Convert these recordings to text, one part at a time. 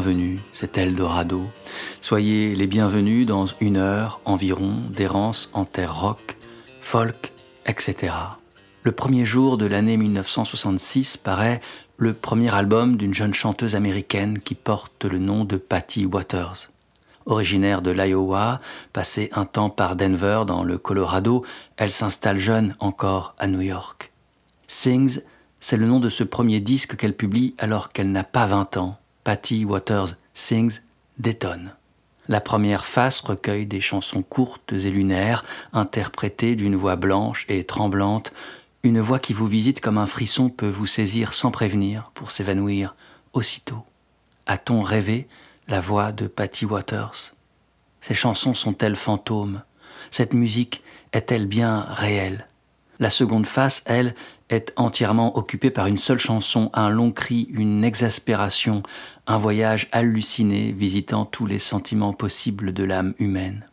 Bienvenus, c'est Eldorado. Soyez les bienvenus dans une heure environ d'errance en terre rock, folk, etc. Le premier jour de l'année 1966 paraît le premier album d'une jeune chanteuse américaine qui porte le nom de Patty Waters. Originaire de l'Iowa, passée un temps par Denver dans le Colorado, elle s'installe jeune encore à New York. Sings c'est le nom de ce premier disque qu'elle publie alors qu'elle n'a pas 20 ans. Patty Waters Sings détonne. La première face recueille des chansons courtes et lunaires, interprétées d'une voix blanche et tremblante, une voix qui vous visite comme un frisson peut vous saisir sans prévenir pour s'évanouir aussitôt. A-t-on rêvé la voix de Patty Waters? Ces chansons sont-elles fantômes? Cette musique est-elle bien réelle? La seconde face, elle, est entièrement occupé par une seule chanson, un long cri, une exaspération, un voyage halluciné visitant tous les sentiments possibles de l'âme humaine.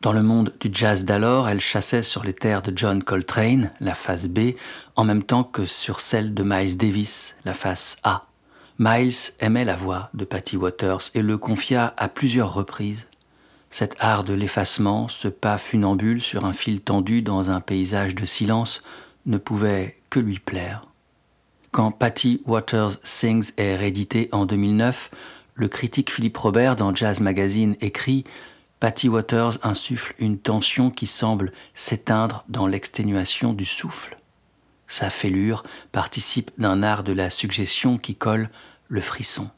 Dans le monde du jazz d'alors, elle chassait sur les terres de John Coltrane, la face B, en même temps que sur celle de Miles Davis, la face A. Miles aimait la voix de Patty Waters et le confia à plusieurs reprises. Cet art de l'effacement, ce pas funambule sur un fil tendu dans un paysage de silence, ne pouvait que lui plaire. Quand Patty Waters Sings est réédité en 2009, le critique Philippe Robert dans Jazz Magazine écrit Patty Waters insuffle une tension qui semble s'éteindre dans l'exténuation du souffle. Sa fêlure participe d'un art de la suggestion qui colle le frisson.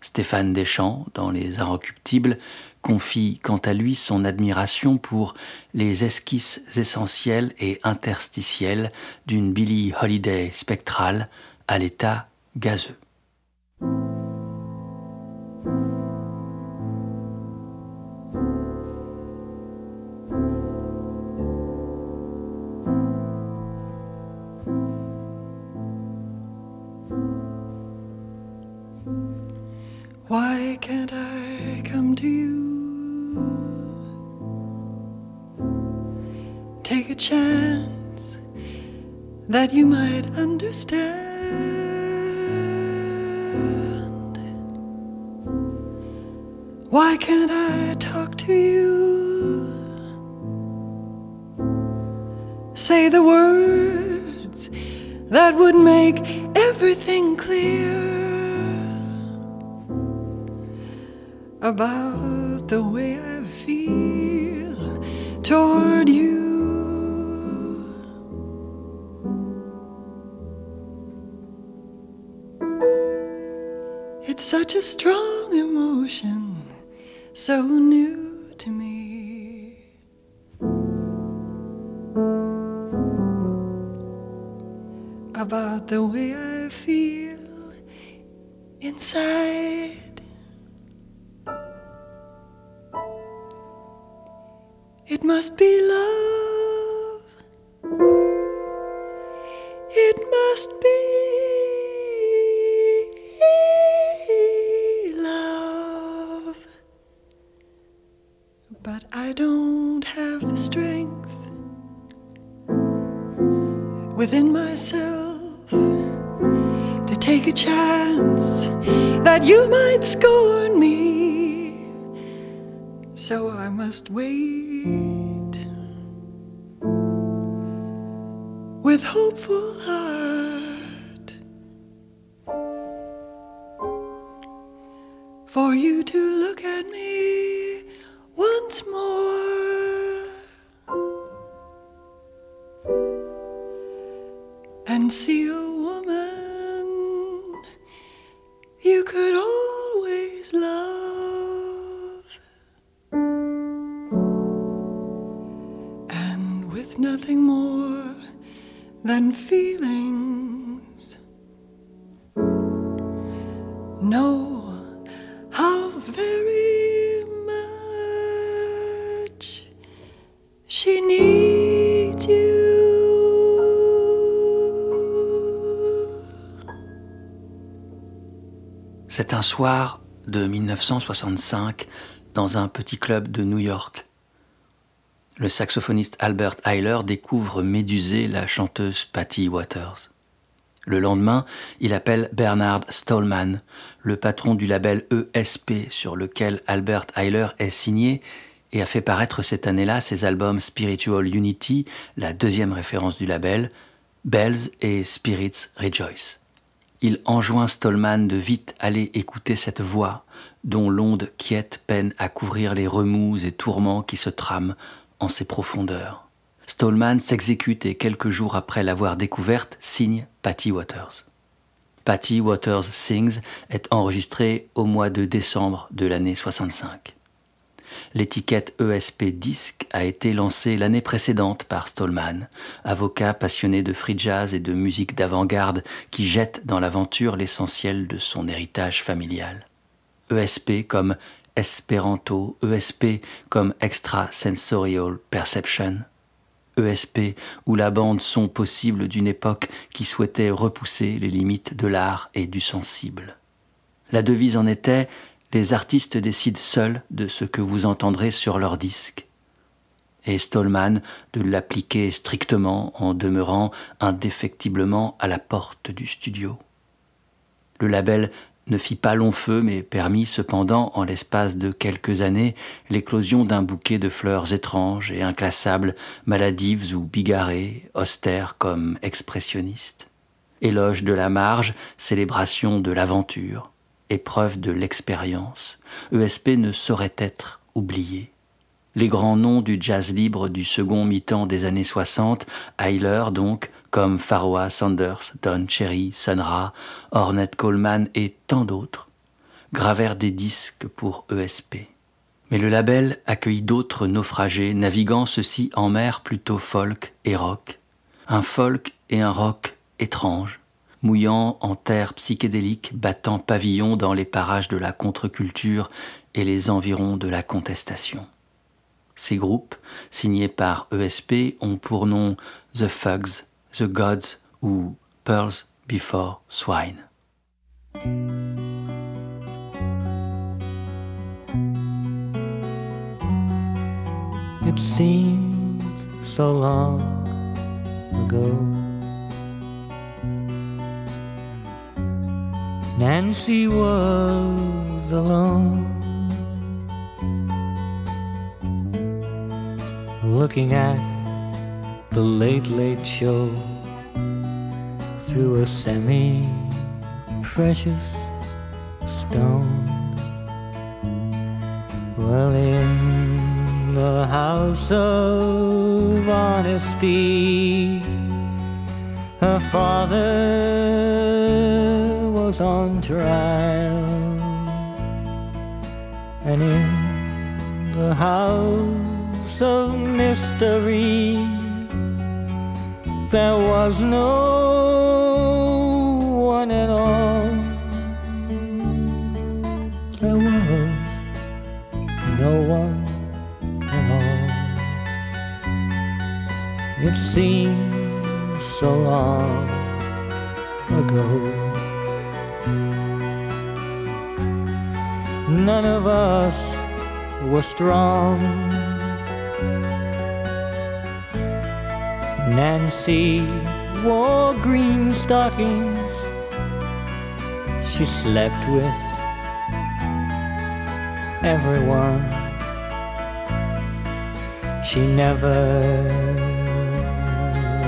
Stéphane Deschamps, dans Les Inrecuptibles, confie quant à lui son admiration pour les esquisses essentielles et interstitielles d'une Billie Holiday spectrale à l'état gazeux. You might understand. Why can't I talk to you? Say the words that would make everything clear about I don't have the strength within myself to take a chance that you might scorn me. So I must wait with hopeful heart un soir de 1965 dans un petit club de New York. Le saxophoniste Albert Eiler découvre médusé la chanteuse Patty Waters. Le lendemain, il appelle Bernard Stallman, le patron du label ESP sur lequel Albert Eiler est signé et a fait paraître cette année-là ses albums Spiritual Unity, la deuxième référence du label, Bells et Spirits Rejoice. Il enjoint Stallman de vite aller écouter cette voix dont l'onde quiète peine à couvrir les remous et tourments qui se trament en ses profondeurs. Stallman s'exécute et quelques jours après l'avoir découverte, signe Patty Waters. Patty Waters Sings est enregistré au mois de décembre de l'année 65. L'étiquette ESP Disc a été lancée l'année précédente par Stallman, avocat passionné de free jazz et de musique d'avant-garde qui jette dans l'aventure l'essentiel de son héritage familial. ESP comme Esperanto, ESP comme Extrasensorial Perception, ESP où la bande son possible d'une époque qui souhaitait repousser les limites de l'art et du sensible. La devise en était les artistes décident seuls de ce que vous entendrez sur leur disque. Et Stallman de l'appliquer strictement en demeurant indéfectiblement à la porte du studio. Le label ne fit pas long feu, mais permit cependant, en l'espace de quelques années, l'éclosion d'un bouquet de fleurs étranges et inclassables, maladives ou bigarrées, austères comme expressionnistes. Éloge de la marge, célébration de l'aventure, épreuve de l'expérience, ESP ne saurait être oublié. Les grands noms du jazz libre du second mi-temps des années 60, Hyler donc, comme Pharoah Sanders, Don Cherry, Sun Ornette Coleman et tant d'autres, gravèrent des disques pour ESP. Mais le label accueillit d'autres naufragés, naviguant ceux-ci en mer plutôt folk et rock. Un folk et un rock étranges, mouillant en terre psychédélique, battant pavillon dans les parages de la contre-culture et les environs de la contestation. Ces groupes, signés par ESP, ont pour nom The Fugs, The Gods ou Pearls Before Swine. Nancy was alone, looking at the late, late show through a semi precious stone. Well, in the house of honesty, her father was on trial, and in the house of mystery, there was no one at all. There was no one at all. It seems so long ago. None of us were strong. Nancy wore green stockings. She slept with everyone. She never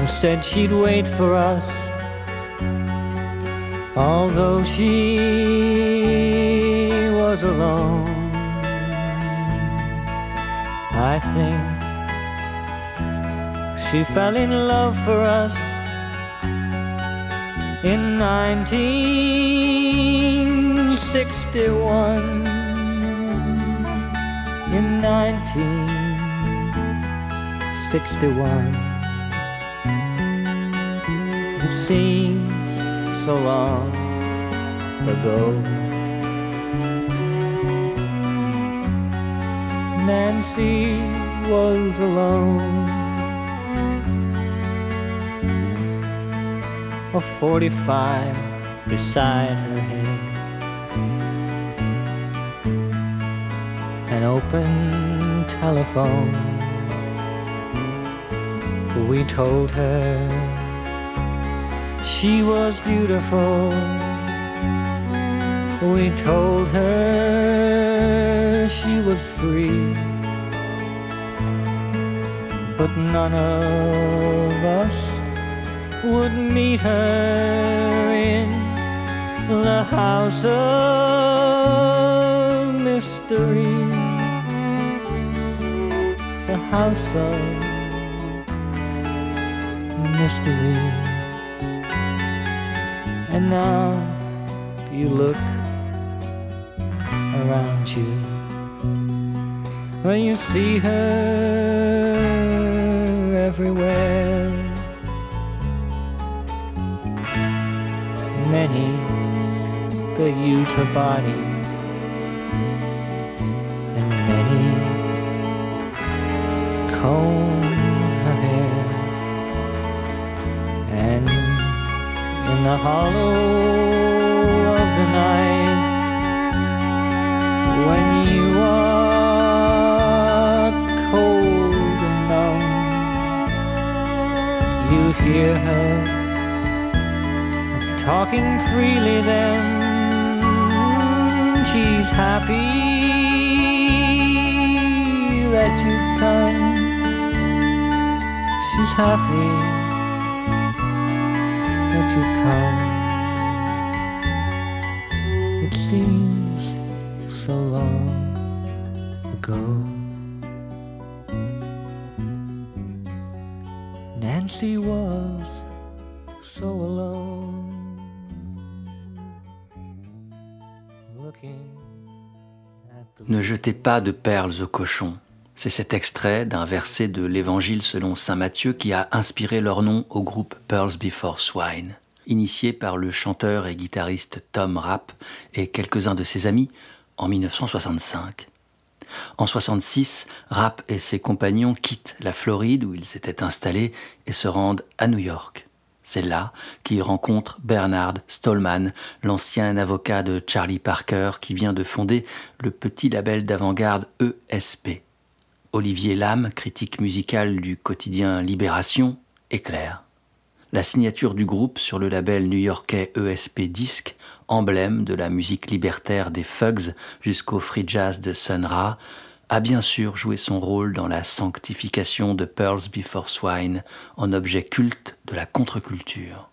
said she'd wait for us, although she was alone. I think she fell in love for us in 1961. In 1961. It seems so long ago. Nancy was alone. A 45 beside her head. An open telephone. We told her she was beautiful. We told her she was free, but none of us would meet her in the house of mystery, the house of mystery. And now you look when you see her everywhere. Many that use her body, and many comb her hair, and in the hollow hear her talking freely. Then she's happy that you've come. She's happy that you've come. It seems Ne jetez pas de perles au cochon. C'est cet extrait d'un verset de l'Évangile selon Saint Matthieu qui a inspiré leur nom au groupe Pearls Before Swine. Initié par le chanteur et guitariste Tom Rapp et quelques-uns de ses amis en 1965. En 66, Rapp et ses compagnons quittent la Floride où ils s'étaient installés et se rendent à New York. C'est là qu'ils rencontrent Bernard Stallman, l'ancien avocat de Charlie Parker qui vient de fonder le petit label d'avant-garde ESP. Olivier Lam, critique musical du quotidien Libération, éclaire. La signature du groupe sur le label new-yorkais ESP Disc, emblème de la musique libertaire des Fugs jusqu'au free jazz de Sun Ra, a bien sûr joué son rôle dans la sanctification de Pearls Before Swine en objet culte de la contre-culture.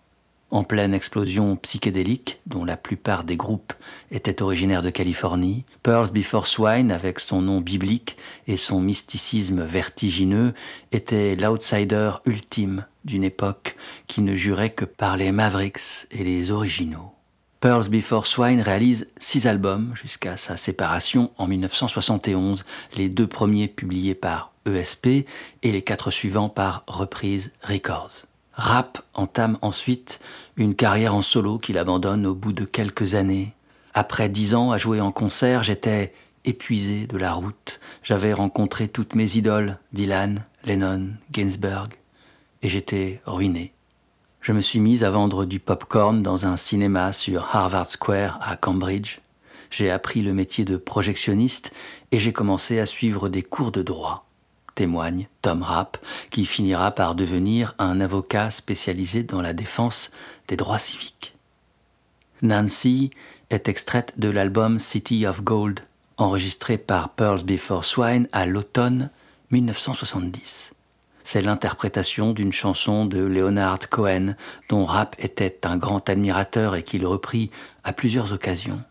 En pleine explosion psychédélique, dont la plupart des groupes étaient originaires de Californie, Pearls Before Swine, avec son nom biblique et son mysticisme vertigineux, était l'outsider ultime d'une époque qui ne jurait que par les Mavericks et les originaux. Pearls Before Swine réalise six albums jusqu'à sa séparation en 1971, les deux premiers publiés par ESP et les quatre suivants par Reprise Records. Rap entame ensuite une carrière en solo qu'il abandonne au bout de quelques années. Après dix ans à jouer en concert, j'étais épuisé de la route. J'avais rencontré toutes mes idoles, Dylan, Lennon, Ginsberg, et j'étais ruiné. Je me suis mis à vendre du popcorn dans un cinéma sur Harvard Square à Cambridge. J'ai appris le métier de projectionniste et j'ai commencé à suivre des cours de droit. Témoigne Tom Rapp, qui finira par devenir un avocat spécialisé dans la défense des droits civiques. Nancy est extraite de l'album City of Gold, enregistré par Pearls Before Swine à l'automne 1970. C'est l'interprétation d'une chanson de Leonard Cohen, dont Rapp était un grand admirateur et qu'il reprit à plusieurs occasions.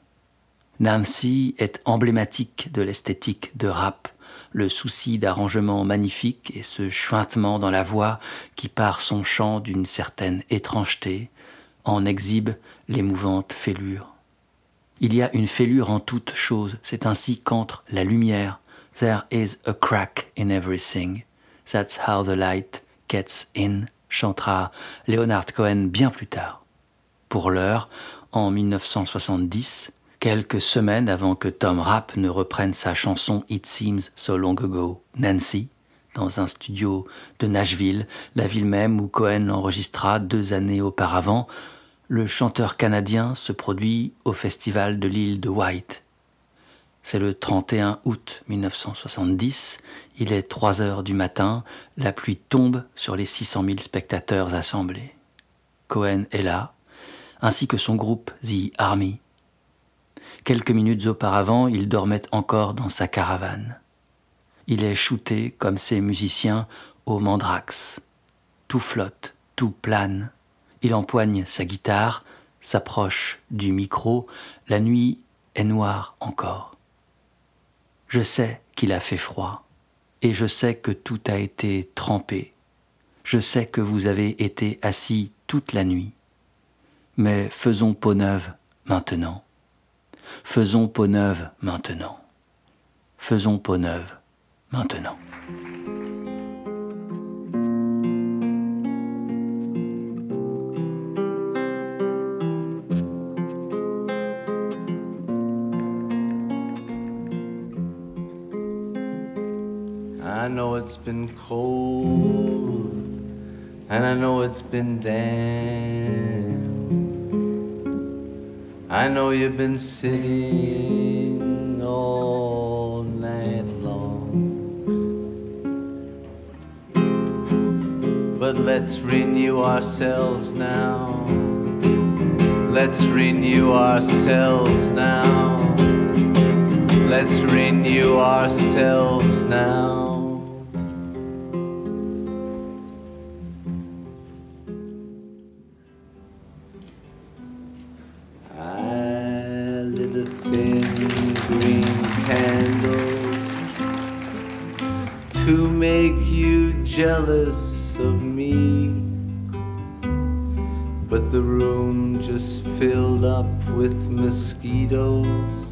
Nancy est emblématique de l'esthétique de Rapp, le souci d'arrangement magnifique et ce chuintement dans la voix qui par son chant d'une certaine étrangeté en exhibe l'émouvante fêlure. Il y a une fêlure en toute chose, c'est ainsi qu'entre la lumière, there is a crack in everything. That's how the light gets in, chantera Leonard Cohen bien plus tard. Pour l'heure, en 1970, quelques semaines avant que Tom Rapp ne reprenne sa chanson It Seems So Long Ago, Nancy, dans un studio de Nashville, la ville même où Cohen l'enregistra deux années auparavant, le chanteur canadien se produit au festival de l'île de White. C'est le 31 août 1970, il est 3 heures du matin, la pluie tombe sur les 600 000 spectateurs assemblés. Cohen est là, ainsi que son groupe The Army. Quelques minutes auparavant, il dormait encore dans sa caravane. Il est shooté comme ces musiciens au mandrax. Tout flotte, tout plane. Il empoigne sa guitare, s'approche du micro. La nuit est noire encore. Je sais qu'il a fait froid, et je sais que tout a été trempé. Je sais que vous avez été assis toute la nuit. Mais faisons peau neuve maintenant. Faisons peau neuve maintenant. Faisons peau neuve maintenant. It's been cold, and I know it's been damp. I know you've been sitting all night long. But let's renew ourselves now. Let's renew ourselves now. Let's renew ourselves now. Mosquitoes.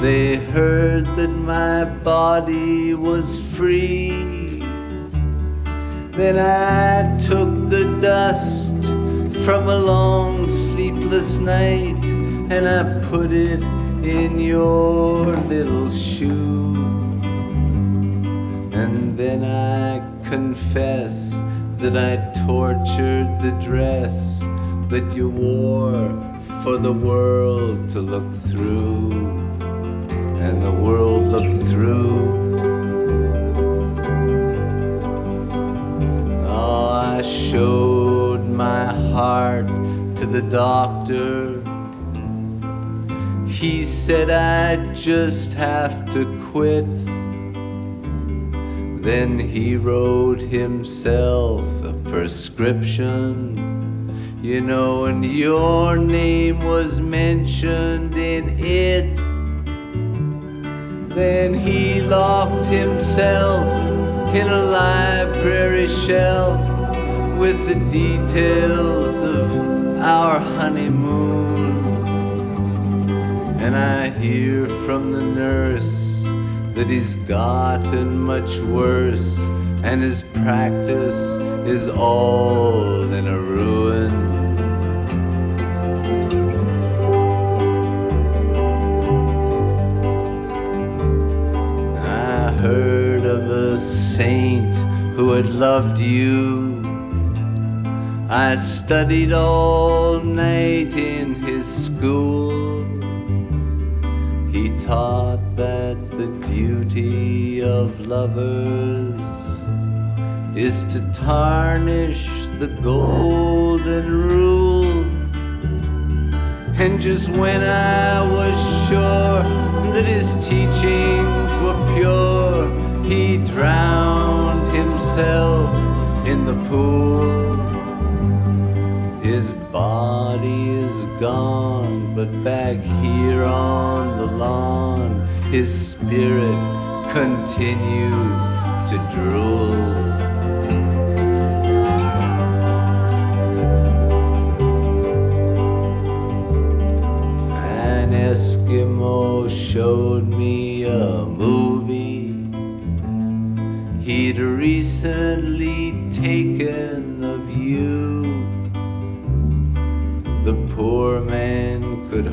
They heard that my body was free. Then I took the dust from a long sleepless night and I put it in your little shoe. And then I confess that I tortured the dress that you wore for the world to look through. And the world looked through. Oh, I showed my heart to the doctor. He said I'd just have to quit. Then he wrote himself a prescription, you know, and your name was mentioned in it. Then he locked himself in a library shelf with the details of our honeymoon. And I hear from the nurse that he's gotten much worse, and his practice is all in a ruin. Saint who had loved you. I studied all night in his school. He taught that the duty of lovers is to tarnish the golden rule. And just when I was sure that his teachings were pure, he drowned himself in the pool. His body is gone, but back here on the lawn, his spirit continues to drool.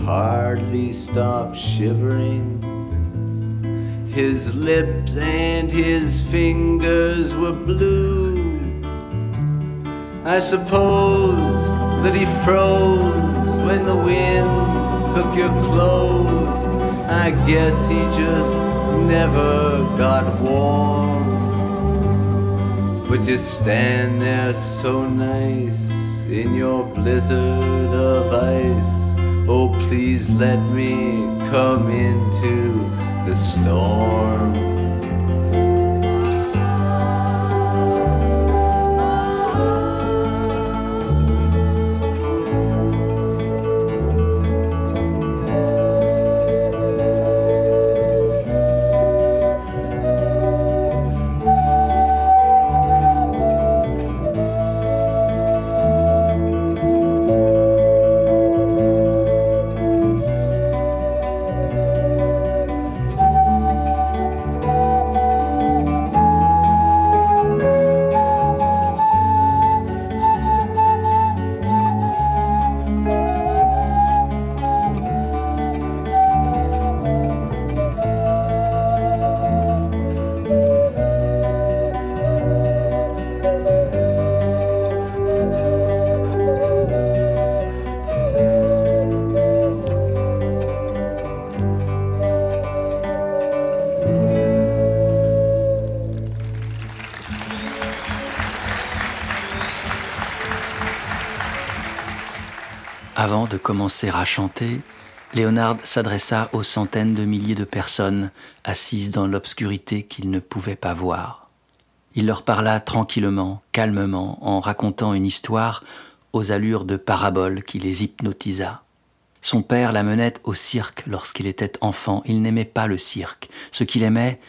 Hardly stop shivering. His lips and his fingers were blue. I suppose that he froze when the wind took your clothes. I guess he just never got warm. But you stand there so nice in your blizzard of ice. Oh, please let me come into the storm. Commencer à chanter, Léonard s'adressa aux centaines de milliers de personnes assises dans l'obscurité qu'il ne pouvait pas voir. Il leur parla tranquillement, calmement, en racontant une histoire aux allures de parabole qui les hypnotisa. Son père l'amenait au cirque lorsqu'il était enfant. Il n'aimait pas le cirque. Ce qu'il aimait,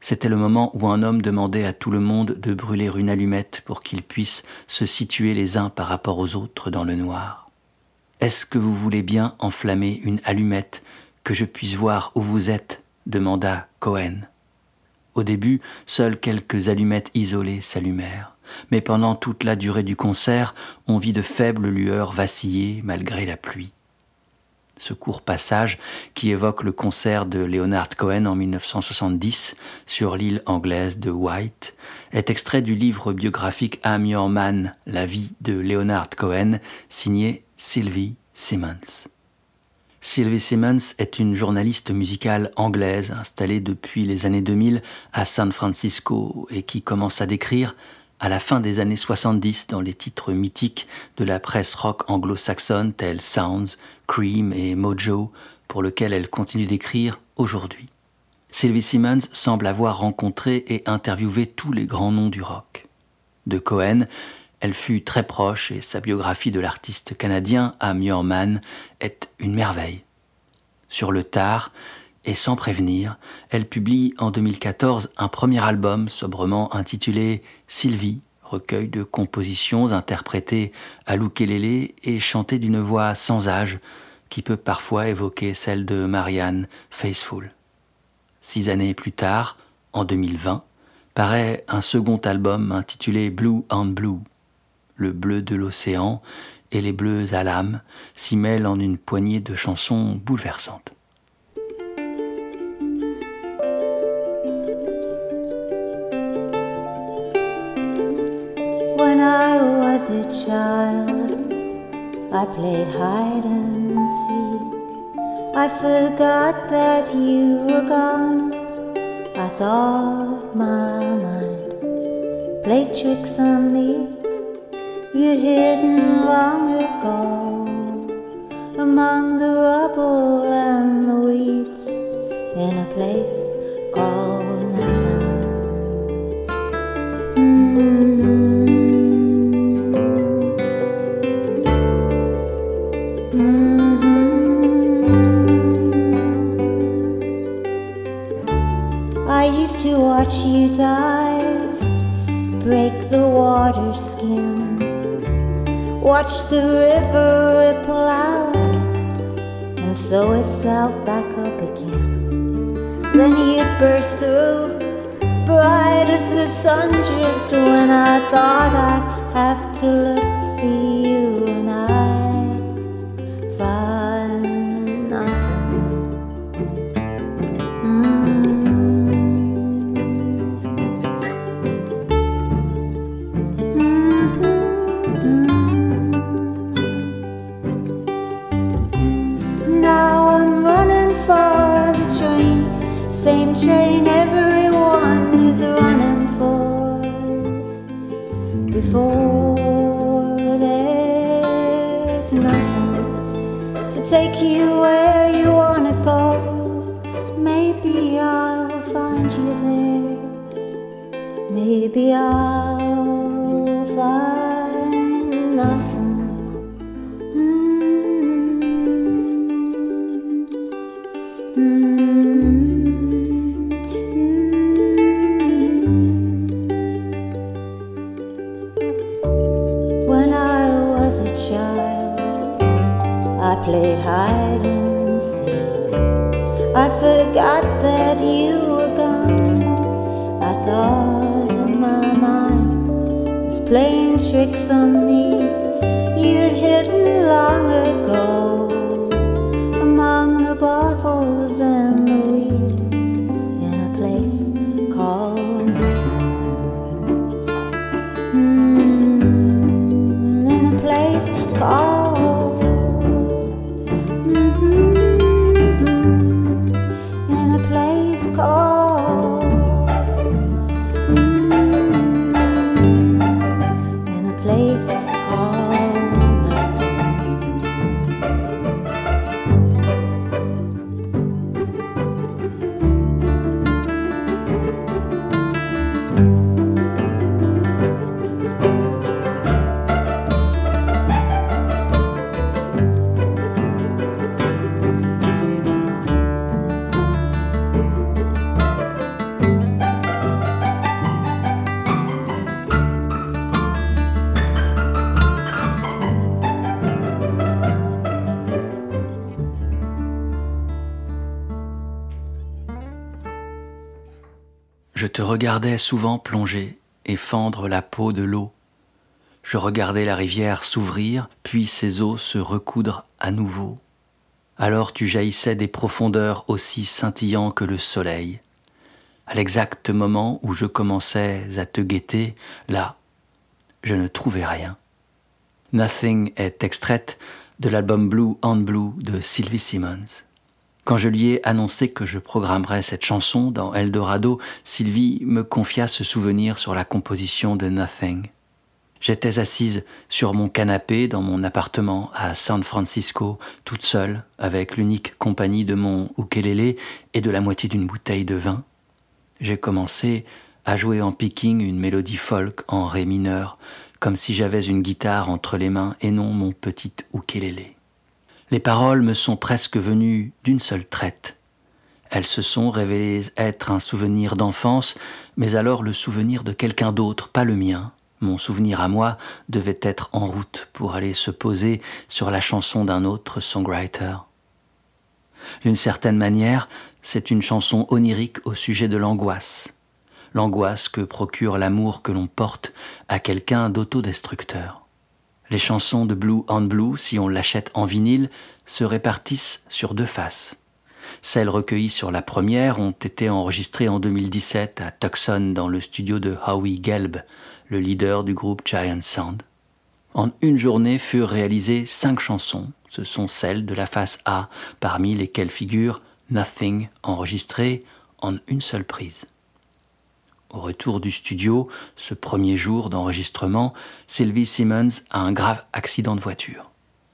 c'était le moment où un homme demandait à tout le monde de brûler une allumette pour qu'ils puissent se situer les uns par rapport aux autres dans le noir. Est-ce que vous voulez bien enflammer une allumette, que je puisse voir où vous êtes demanda Cohen. Au début, seules quelques allumettes isolées s'allumèrent, mais pendant toute la durée du concert, on vit de faibles lueurs vaciller malgré la pluie. Ce court passage, qui évoque le concert de Leonard Cohen en 1970 sur l'île anglaise de White, est extrait du livre biographique I'm Your Man, la vie de Leonard Cohen, signé Sylvie Simmons. Sylvie Simmons est une journaliste musicale anglaise installée depuis les années 2000 à San Francisco et qui commence à décrire à la fin des années 70 dans les titres mythiques de la presse rock anglo-saxonne tels Sounds, Cream et Mojo, pour lequel elle continue d'écrire aujourd'hui. Sylvie Simmons semble avoir rencontré et interviewé tous les grands noms du rock. De Cohen, elle fut très proche et sa biographie de l'artiste canadien Am Yorman est une merveille. Sur le tard, et sans prévenir, elle publie en 2014 un premier album sobrement intitulé Sylvie, recueil de compositions interprétées à l'ukulélé et chantées d'une voix sans âge qui peut parfois évoquer celle de Marianne Faithfull. Six années plus tard, en 2020, paraît un second album intitulé Blue and Blue, le bleu de l'océan et les bleus à l'âme s'y mêlent en une poignée de chansons bouleversantes. When I was a child, I played hide and seek. I forgot that you were gone. I thought my mind played tricks on me. You'd hidden long ago among the rubble and the weeds in a place called Nanan. Mm-hmm. Mm-hmm. I used to watch you dive, break the water skin Watch the river ripple out and sew itself back up again. Then you'd burst through, bright as the sun just when I thought I'd have to look for you take you where you wanna go. Maybe I'll find you there. Maybe I'll tricks on me. You'd hidden long ago regardais souvent plonger et fendre la peau de l'eau. Je regardais la rivière s'ouvrir, puis ses eaux se recoudre à nouveau. Alors tu jaillissais des profondeurs aussi scintillants que le soleil. À l'exact moment où je commençais à te guetter, là, je ne trouvais rien. Nothing est extraite de l'album Blue on Blue de Sylvie Simmons. Quand je lui ai annoncé que je programmerais cette chanson dans Eldorado, Sylvie me confia ce souvenir sur la composition de Nothing. J'étais assise sur mon canapé dans mon appartement à San Francisco, toute seule, avec l'unique compagnie de mon ukulélé et de la moitié d'une bouteille de vin. J'ai commencé à jouer en picking une mélodie folk en ré mineur, comme si j'avais une guitare entre les mains et non mon petit ukulélé. Les paroles me sont presque venues d'une seule traite. Elles se sont révélées être un souvenir d'enfance, mais alors le souvenir de quelqu'un d'autre, pas le mien. Mon souvenir à moi devait être en route pour aller se poser sur la chanson d'un autre songwriter. D'une certaine manière, c'est une chanson onirique au sujet de l'angoisse. L'angoisse que procure l'amour que l'on porte à quelqu'un d'autodestructeur. Les chansons de Blue on Blue, si on l'achète en vinyle, se répartissent sur deux faces. Celles recueillies sur la première ont été enregistrées en 2017 à Tucson dans le studio de Howie Gelb, le leader du groupe Giant Sound. En une journée furent réalisées cinq chansons. Ce sont celles de la face A, parmi lesquelles figure Nothing, enregistré en une seule prise. Au retour du studio, ce premier jour d'enregistrement, Sylvie Simmons a un grave accident de voiture.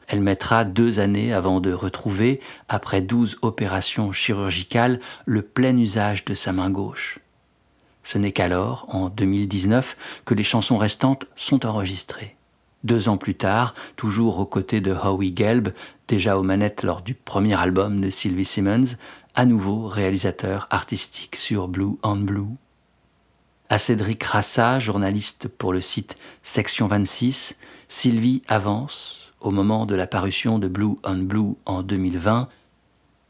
Elle mettra deux années avant de retrouver, après douze opérations chirurgicales, le plein usage de sa main gauche. Ce n'est qu'alors, en 2019, que les chansons restantes sont enregistrées. Deux ans plus tard, toujours aux côtés de Howie Gelb, déjà aux manettes lors du premier album de Sylvie Simmons, à nouveau réalisateur artistique sur Blue on Blue. À Cédric Rassa, journaliste pour le site Section 26, Sylvie avance, au moment de la parution de Blue on Blue en 2020,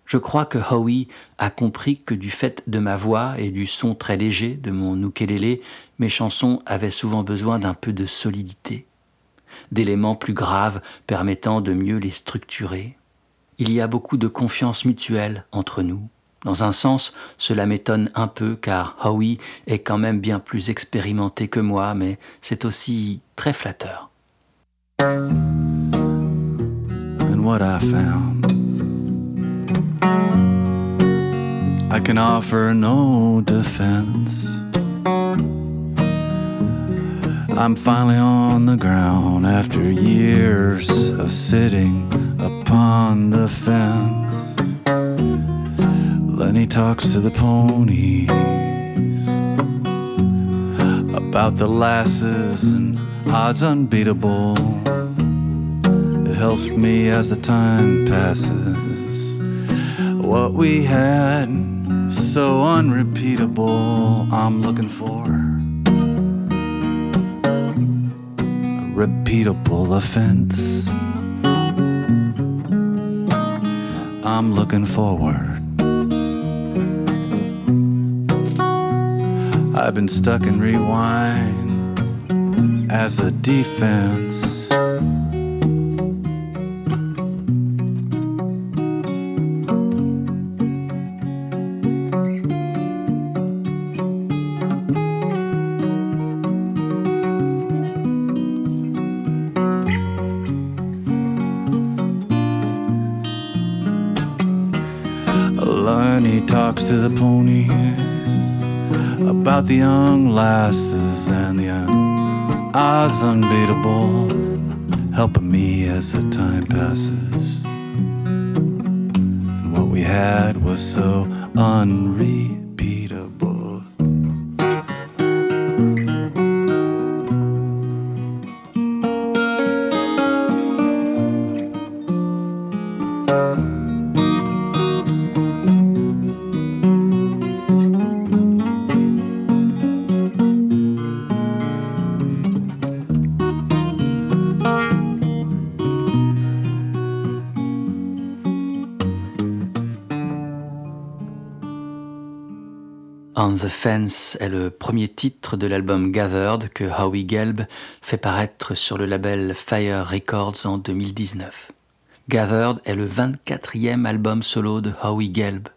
je crois que Howie a compris que du fait de ma voix et du son très léger de mon ukulélé, mes chansons avaient souvent besoin d'un peu de solidité, d'éléments plus graves permettant de mieux les structurer. Il y a beaucoup de confiance mutuelle entre nous. Dans un sens, cela m'étonne un peu car Howie est quand même bien plus expérimenté que moi, mais c'est aussi très flatteur. and what I found. I can offer no defense. I'm finally on the ground after years of sitting upon the fence. Lenny talks to the ponies about the lasses and odds unbeatable. It helps me as the time passes. What we had, so unrepeatable, I'm looking for. a Repeatable offense. I'm looking forward. I've been stuck in rewind as a defense. And the odds unbeatable, helping me as the time passes. Fence est le premier titre de l'album Gathered que Howie Gelb fait paraître sur le label Fire Records en 2019. Gathered est le 24e album solo de Howie Gelb.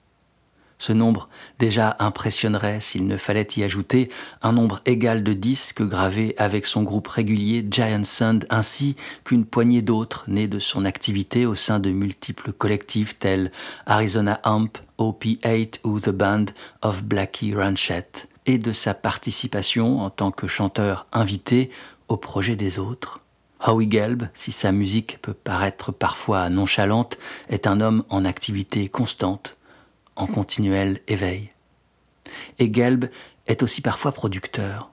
Ce nombre déjà impressionnerait s'il ne fallait y ajouter un nombre égal de disques gravés avec son groupe régulier Giant Sound ainsi qu'une poignée d'autres nés de son activité au sein de multiples collectifs tels Arizona Amp, OP8 ou The Band of Blackie Ranchette et de sa participation en tant que chanteur invité au projet des autres. Howie Gelb, si sa musique peut paraître parfois nonchalante, est un homme en activité constante en continuel éveil. Et Gelb est aussi parfois producteur.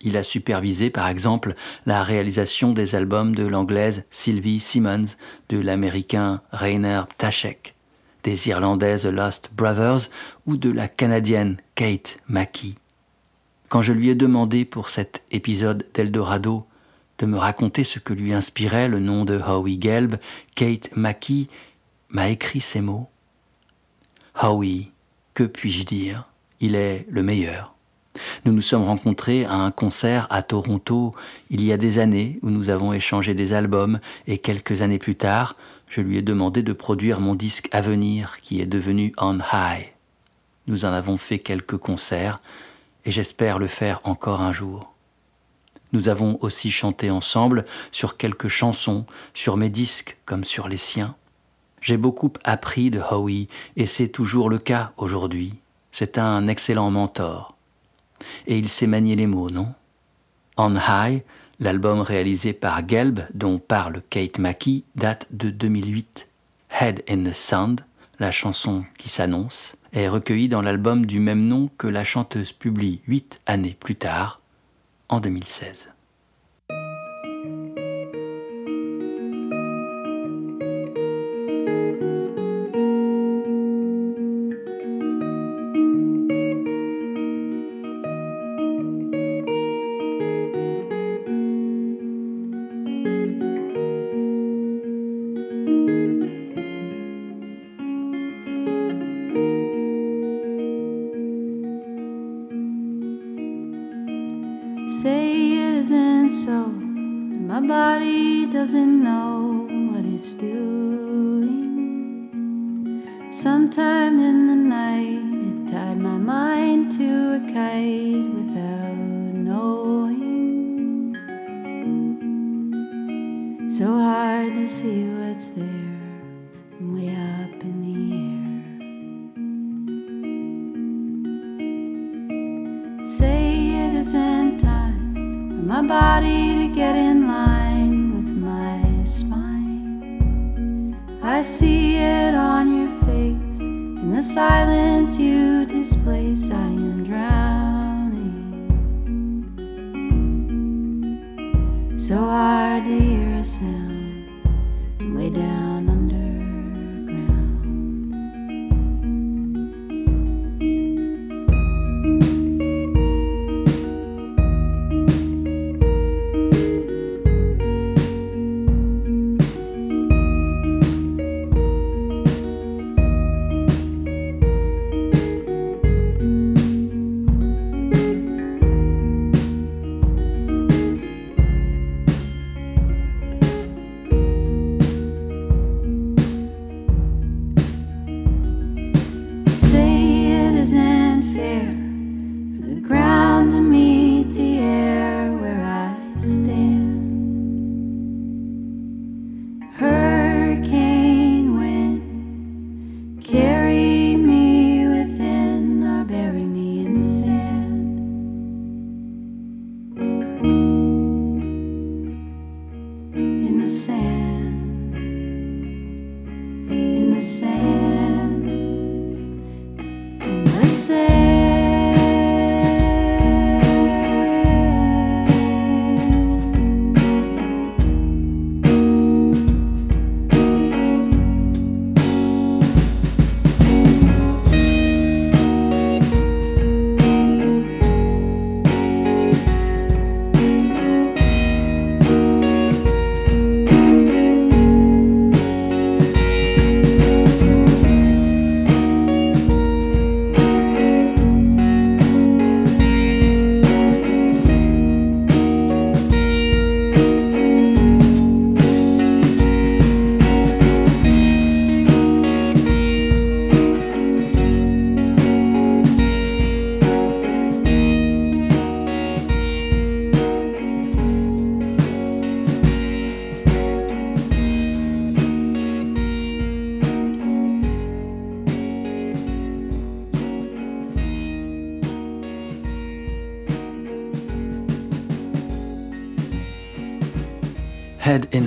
Il a supervisé par exemple la réalisation des albums de l'anglaise Sylvie Simmons, de l'américain Rainer Ptashek, des irlandaises Lost Brothers ou de la canadienne Kate Mackey. Quand je lui ai demandé pour cet épisode d'Eldorado de me raconter ce que lui inspirait le nom de Howie Gelb, Kate Mackey m'a écrit ces mots. Howie, que puis-je dire? Il est le meilleur. Nous nous sommes rencontrés à un concert à Toronto il y a des années où nous avons échangé des albums et quelques années plus tard, je lui ai demandé de produire mon disque à venir qui est devenu On High. Nous en avons fait quelques concerts et j'espère le faire encore un jour. Nous avons aussi chanté ensemble sur quelques chansons, sur mes disques comme sur les siens. J'ai beaucoup appris de Howie et c'est toujours le cas aujourd'hui. C'est un excellent mentor. Et il sait manier les mots, non? On High, l'album réalisé par Gelb, dont parle Kate Mackey, date de 2008. Head in the Sound, la chanson qui s'annonce, est recueillie dans l'album du même nom que la chanteuse publie huit années plus tard, en 2016.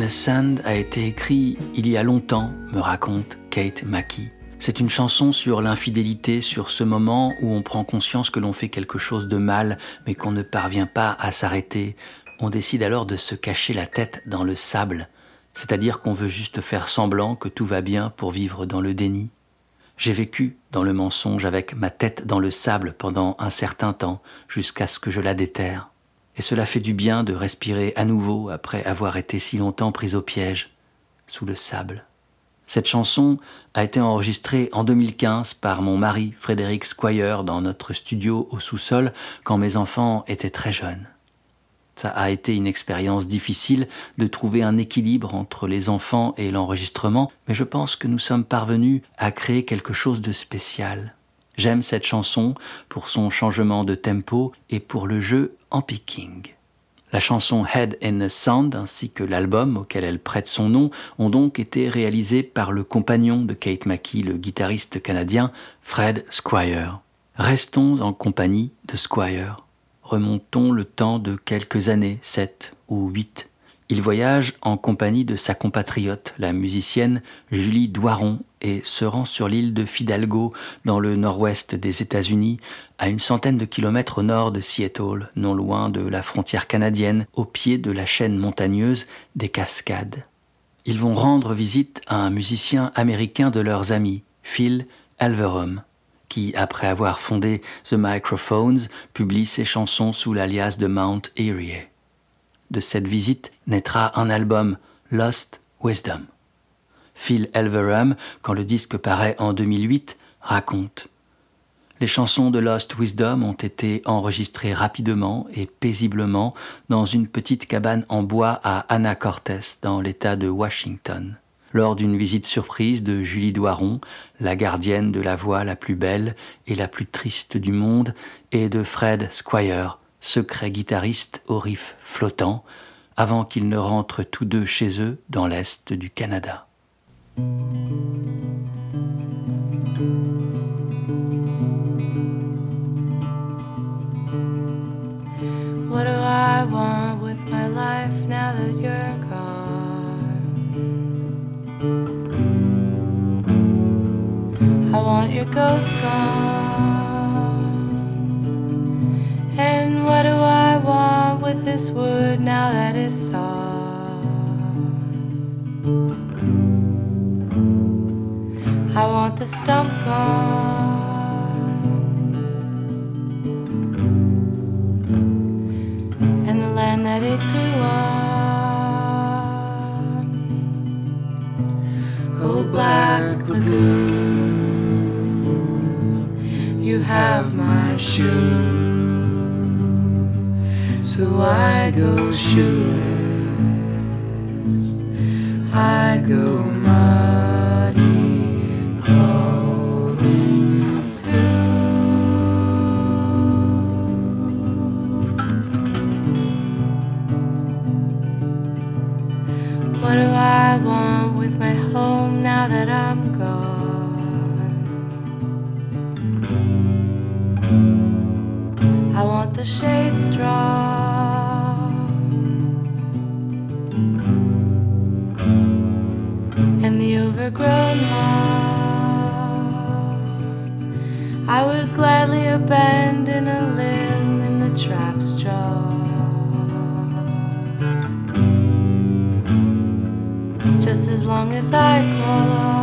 The Sand a été écrit il y a longtemps, me raconte Kate Mackey. C'est une chanson sur l'infidélité, sur ce moment où on prend conscience que l'on fait quelque chose de mal, mais qu'on ne parvient pas à s'arrêter. On décide alors de se cacher la tête dans le sable, c'est-à-dire qu'on veut juste faire semblant que tout va bien pour vivre dans le déni. J'ai vécu dans le mensonge avec ma tête dans le sable pendant un certain temps, jusqu'à ce que je la déterre. Et cela fait du bien de respirer à nouveau après avoir été si longtemps pris au piège, sous le sable. Cette chanson a été enregistrée en 2015 par mon mari Frédéric Squire dans notre studio au sous-sol quand mes enfants étaient très jeunes. Ça a été une expérience difficile de trouver un équilibre entre les enfants et l'enregistrement, mais je pense que nous sommes parvenus à créer quelque chose de spécial. J'aime cette chanson pour son changement de tempo et pour le jeu en picking. La chanson Head in the Sand ainsi que l'album auquel elle prête son nom ont donc été réalisés par le compagnon de Kate Mackey, le guitariste canadien Fred Squire. Restons en compagnie de Squire. Remontons le temps de quelques années, sept ou huit. Il voyage en compagnie de sa compatriote, la musicienne Julie Doiron, et se rend sur l'île de Fidalgo, dans le nord-ouest des États-Unis, à une centaine de kilomètres au nord de Seattle, non loin de la frontière canadienne, au pied de la chaîne montagneuse des Cascades. Ils vont rendre visite à un musicien américain de leurs amis, Phil Alverum, qui, après avoir fondé The Microphones, publie ses chansons sous l'alias de Mount Erie. De cette visite naîtra un album, Lost Wisdom. Phil Elverum, quand le disque paraît en 2008, raconte Les chansons de Lost Wisdom ont été enregistrées rapidement et paisiblement dans une petite cabane en bois à Anacortes, dans l'État de Washington, lors d'une visite surprise de Julie Doiron, la gardienne de la voix la plus belle et la plus triste du monde, et de Fred Squire, secret guitariste au riff flottant, avant qu'ils ne rentrent tous deux chez eux dans l'Est du Canada. What do I want with my life now that you're gone? I want your ghost gone? And what do I want with this wood now that it's sawn? I want the stump gone. And the land that it grew on. Oh, Black Lagoon, you have my shoe. So I go shoeless, I go my home now that I'm gone? I want the shade strong and the overgrown lawn. I would gladly abandon a limb in the trap's jaw. Just as long as I crawl on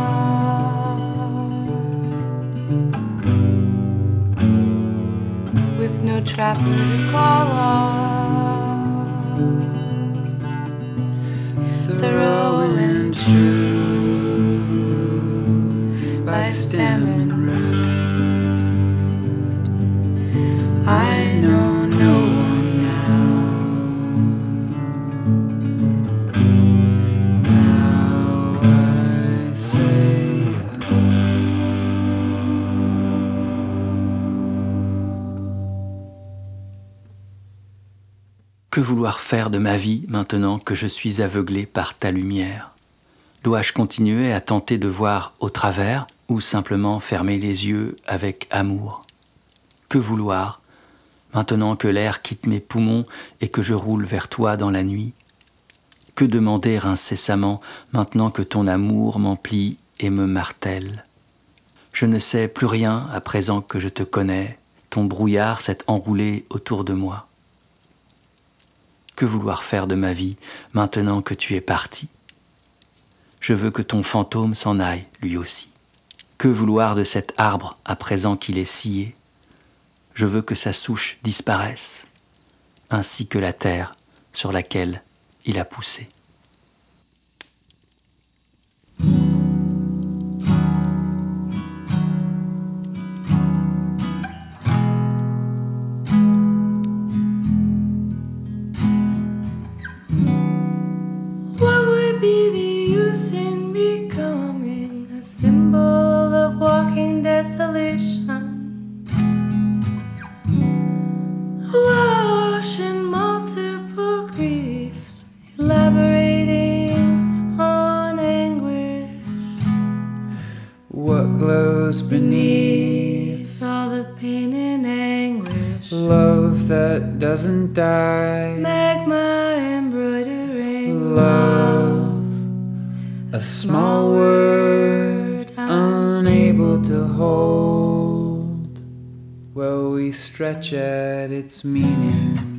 with no trapper to call on. Thorough and true by stem Que vouloir faire de ma vie maintenant que je suis aveuglé par ta lumière? Dois-je continuer à tenter de voir au travers ou simplement fermer les yeux avec amour? Que vouloir maintenant que l'air quitte mes poumons et que je roule vers toi dans la nuit? Que demander incessamment maintenant que ton amour m'emplit et me martèle? Je ne sais plus rien à présent que je te connais, ton brouillard s'est enroulé autour de moi. Que vouloir faire de ma vie maintenant que tu es parti Je veux que ton fantôme s'en aille, lui aussi. Que vouloir de cet arbre à présent qu'il est scié? Je veux que sa souche disparaisse, ainsi que la terre sur laquelle il a poussé. Desolation? Awash in multiple griefs, elaborating on anguish. What glows beneath All the pain and anguish. love that doesn't die? Stretch at its meaning.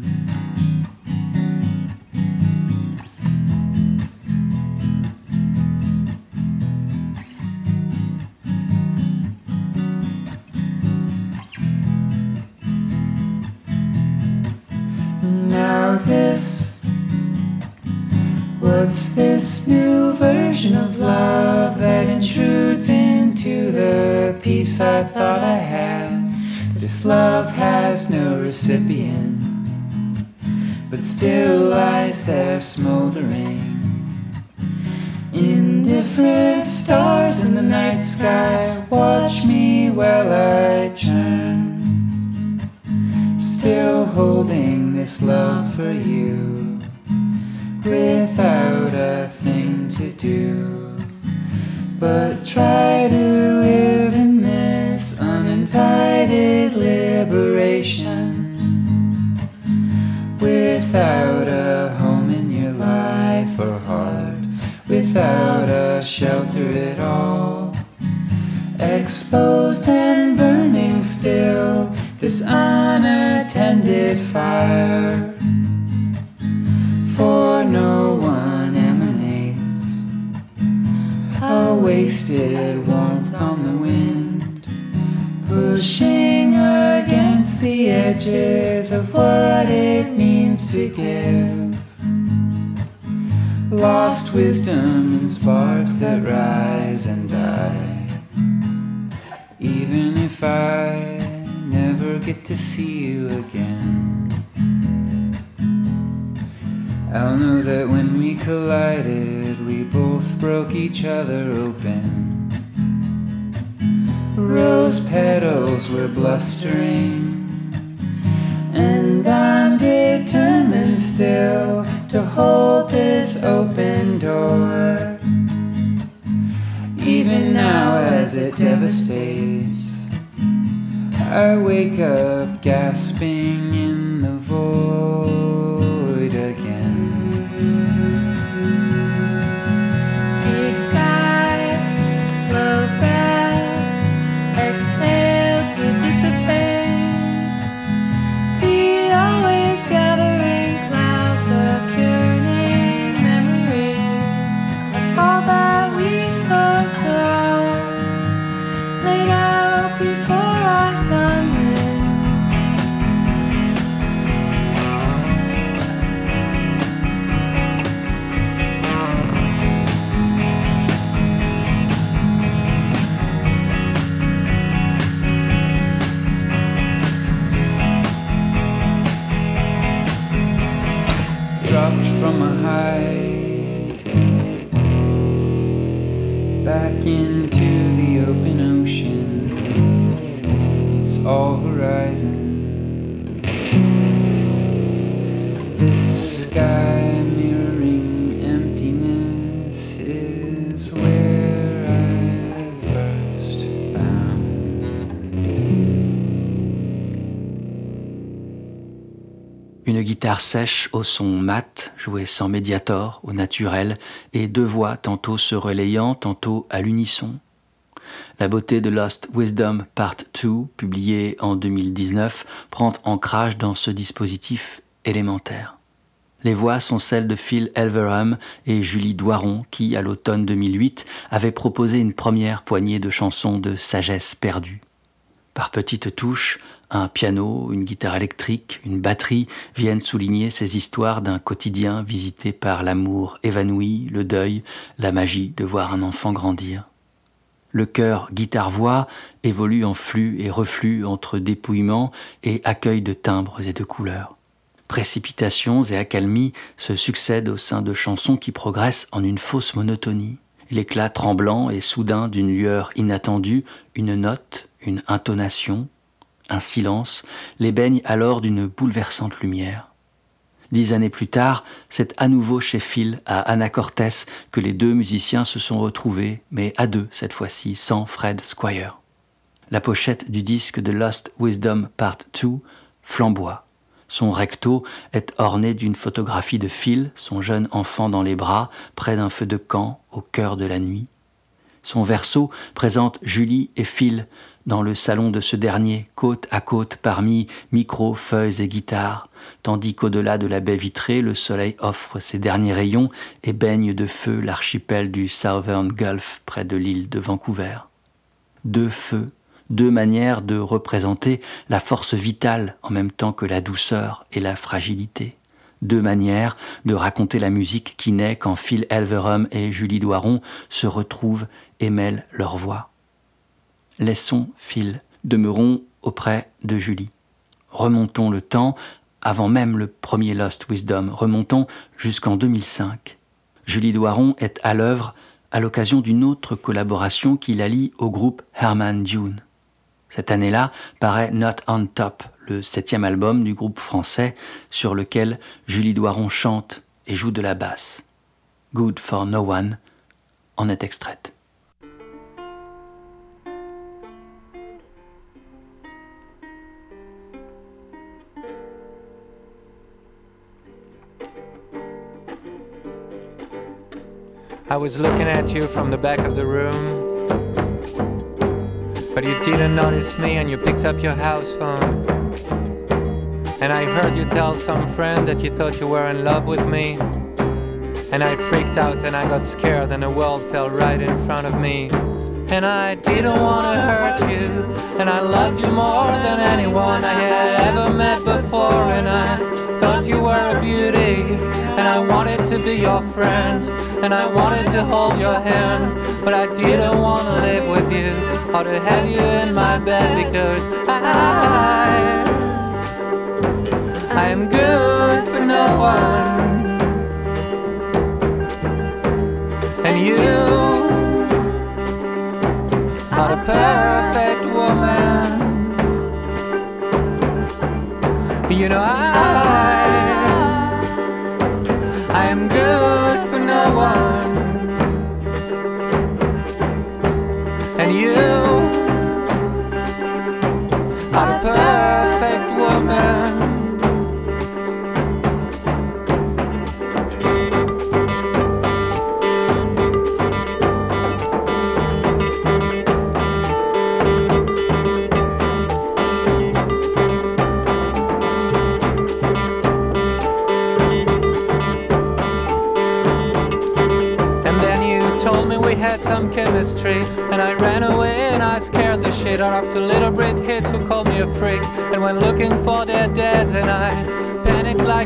Recipient, but still lies there smoldering. Indifferent stars in the night sky watch me while I turn, still holding this love for you warmth on the wind, pushing against the edges of what it means to give. Lost wisdom in sparks that rise and die. Even if I never get to see you again, I'll know that when we collided, we both broke each other open. Rose petals were blustering, and I'm determined still to hold this open door even now as it devastates. I wake up gasping in the void sèche au son mat, jouée sans médiator, au naturel, et deux voix tantôt se relayant, tantôt à l'unisson. La beauté de Lost Wisdom Part 2, publiée en 2019, prend ancrage dans ce dispositif élémentaire. Les voix sont celles de Phil Elverum et Julie Doiron qui, à l'automne 2008, avaient proposé une première poignée de chansons de sagesse perdue. Par petites touches, un piano, une guitare électrique, une batterie viennent souligner ces histoires d'un quotidien visité par l'amour évanoui, le deuil, la magie de voir un enfant grandir. Le chœur guitare-voix évolue en flux et reflux entre dépouillement et accueil de timbres et de couleurs. Précipitations et accalmies se succèdent au sein de chansons qui progressent en une fausse monotonie. L'éclat tremblant et soudain d'une lueur inattendue, une note, une intonation, un silence, les baigne alors d'une bouleversante lumière. Dix années plus tard, c'est à nouveau chez Phil, à Anacortes, que les deux musiciens se sont retrouvés, mais à deux cette fois-ci, sans Fred Squire. La pochette du disque de Lost Wisdom Part 2 flamboie. Son recto est orné d'une photographie de Phil, son jeune enfant dans les bras, près d'un feu de camp, au cœur de la nuit. Son verso présente Julie et Phil dans le salon de ce dernier, côte à côte parmi micros, feuilles et guitares, tandis qu'au-delà de la baie vitrée, le soleil offre ses derniers rayons et baigne de feu l'archipel du Southern Gulf près de l'île de Vancouver. Deux feux, deux manières de représenter la force vitale en même temps que la douceur et la fragilité. Deux manières de raconter la musique qui naît quand Phil Elverum et Julie Doiron se retrouvent et mêlent leurs voix. Laissons Phil, demeurons auprès de Julie. Remontons le temps, avant même le premier Lost Wisdom, remontons jusqu'en 2005. Julie Doiron est à l'œuvre à l'occasion d'une autre collaboration qui la lie au groupe Herman Dune. Cette année-là paraît Not on Top, le septième album du groupe français sur lequel Julie Doiron chante et joue de la basse. Good for No One en est extraite. I was looking at you from the back of the room. But you didn't notice me and you picked up your house phone. And I heard you tell some friend that you thought you were in love with me. And I freaked out and I got scared and the world fell right in front of me. And I didn't wanna hurt you, and I loved you more than anyone I had ever met before. And I thought you were a beauty, and I wanted to be your friend, and I wanted to hold your hand. But I didn't wanna live with you, or to have you in my bed because I, I am good for no one. And you not a perfect woman. You know I,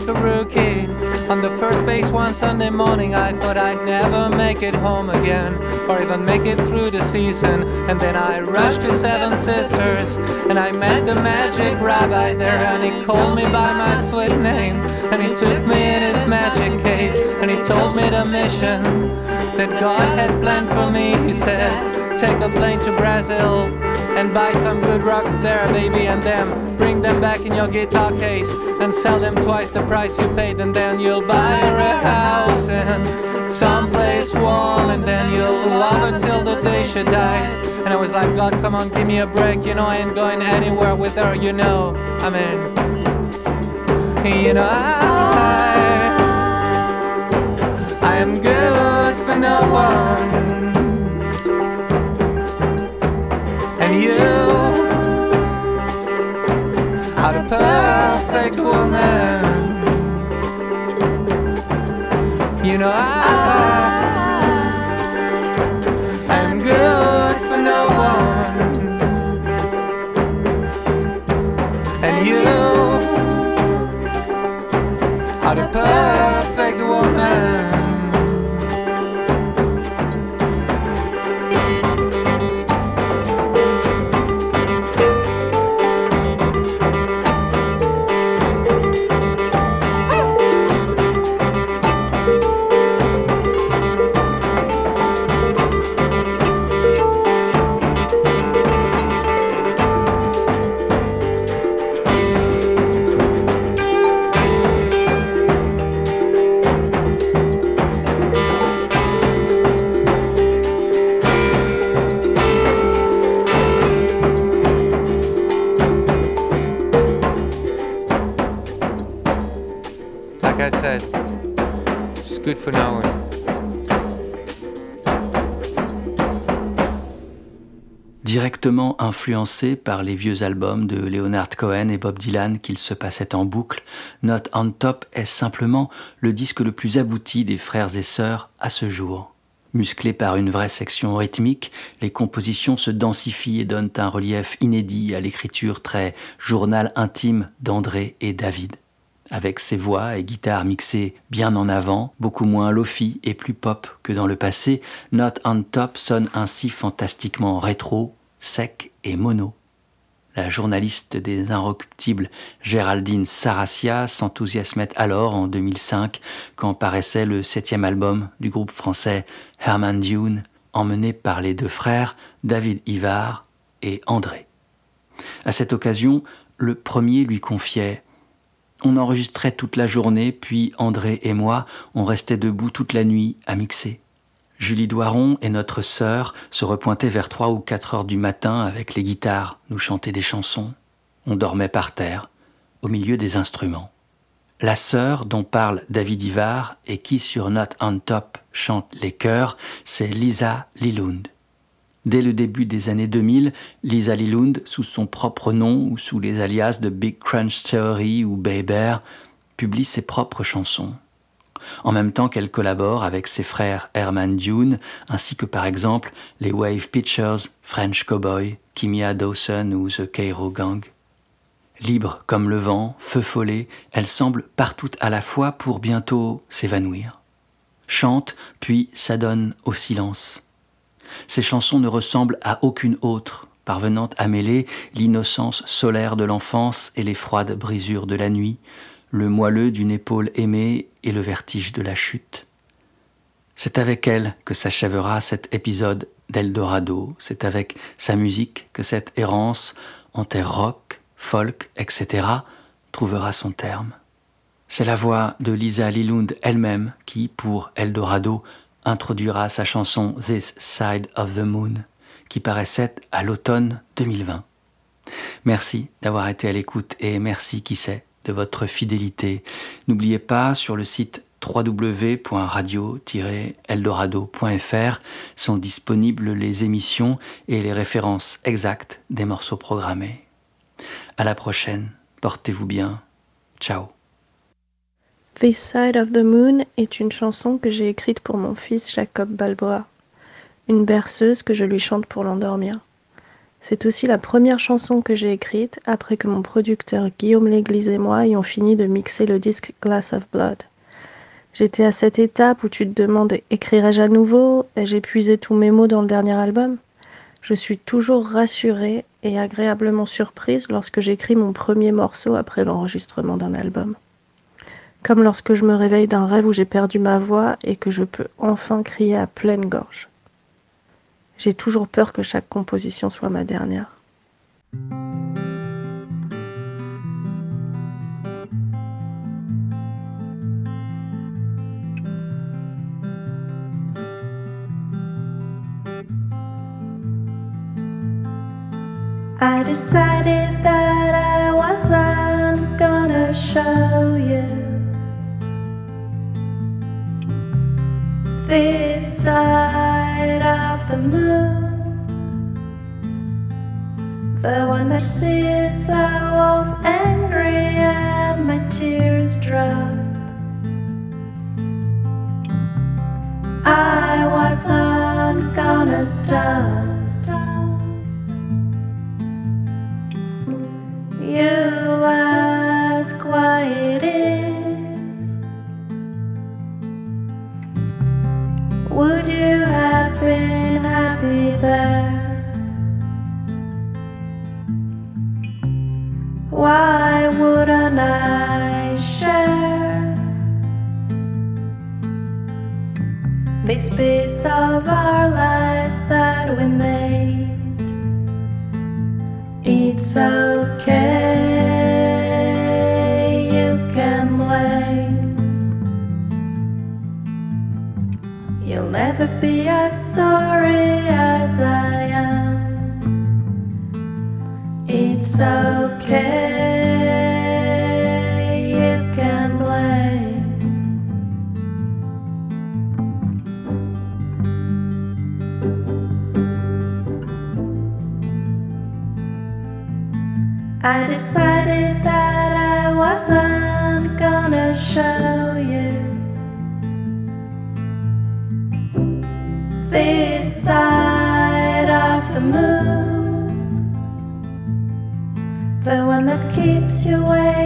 like a rookie. On the first base one Sunday morning, I thought I'd never make it home again, or even make it through the season. And then I rushed to Seven Sisters, and I met the magic rabbi there, and he called me by my sweet name. And he took me in his magic cave, and he told me the mission that God had planned for me. He said, Take a plane to Brazil and buy some good rocks there, baby, and then bring them back in your guitar case and sell them twice the price you paid, and then you'll buy a house and someplace warm, and then you'll love her till the day she dies. And I was like, God, come on, give me a break, you know, I ain't going anywhere with her, you know. I mean, you know, I, I am good for no one. Perfect woman. You know I, I'm good for no one. And you are the perfect woman. Influencé par les vieux albums de Leonard Cohen et Bob Dylan qu'il se passait en boucle, Not on Top est simplement le disque le plus abouti des frères et sœurs à ce jour. Musclé par une vraie section rythmique, les compositions se densifient et donnent un relief inédit à l'écriture très journal intime d'André et David. Avec ses voix et guitares mixées bien en avant, beaucoup moins lofi et plus pop que dans le passé, Not on Top sonne ainsi fantastiquement rétro, sec et mono. La journaliste des Inrecuptibles Géraldine Sarassia s'enthousiasmait alors en 2005 quand paraissait le septième album du groupe français Herman Dune, emmené par les deux frères David Ivar et André. À cette occasion, le premier lui confiait On enregistrait toute la journée, puis André et moi, on restait debout toute la nuit à mixer. Julie Doiron et notre sœur se repointaient vers 3 ou 4 heures du matin avec les guitares, nous chanter des chansons. On dormait par terre, au milieu des instruments. La sœur dont parle David Ivar et qui sur Not on Top chante les chœurs, c'est Lisa Lilund. Dès le début des années 2000, Lisa Lilund, sous son propre nom ou sous les alias de Big Crunch Theory ou Bay Bear, publie ses propres chansons. En même temps qu'elle collabore avec ses frères Herman Dune, ainsi que par exemple les Wave Pitchers, French Cowboy, Kimia Dawson ou The Cairo Gang. Libre comme le vent, feu follet, elle semble partout à la fois pour bientôt s'évanouir. Chante, puis s'adonne au silence. Ses chansons ne ressemblent à aucune autre, parvenant à mêler l'innocence solaire de l'enfance et les froides brisures de la nuit, le moelleux d'une épaule aimée et le vertige de la chute. C'est avec elle que s'achèvera cet épisode d'Eldorado, c'est avec sa musique que cette errance en terre rock, folk, etc. trouvera son terme. C'est la voix de Lisa Lilund elle-même qui, pour Eldorado, introduira sa chanson This Side of the Moon, qui paraissait à l'automne 2020. Merci d'avoir été à l'écoute et merci, qui sait, de votre fidélité. N'oubliez pas, sur le site www.radio-eldorado.fr sont disponibles les émissions et les références exactes des morceaux programmés. À la prochaine, portez-vous bien. Ciao. This Side of the Moon est une chanson que j'ai écrite pour mon fils Jacob Balboa, une berceuse que je lui chante pour l'endormir. C'est aussi la première chanson que j'ai écrite après que mon producteur Guillaume L'Église et moi ayons fini de mixer le disque Glass of Blood. J'étais à cette étape où tu te demandes écrirai-je à nouveau? Ai-je épuisé tous mes mots dans le dernier album? Je suis toujours rassurée et agréablement surprise lorsque j'écris mon premier morceau après l'enregistrement d'un album. Comme lorsque je me réveille d'un rêve où j'ai perdu ma voix et que je peux enfin crier à pleine gorge. J'ai toujours peur que chaque composition soit ma dernière. That I wasn't gonna show you side of the moon, the one that sees the wolf angry and my tears drop. I wasn't gonna stop. You ask why it is. Would you have happy there? Why wouldn't I share this piece of our lives that we made? It's okay, never be as sorry as I am. It's okay, you can blame. I decided that keeps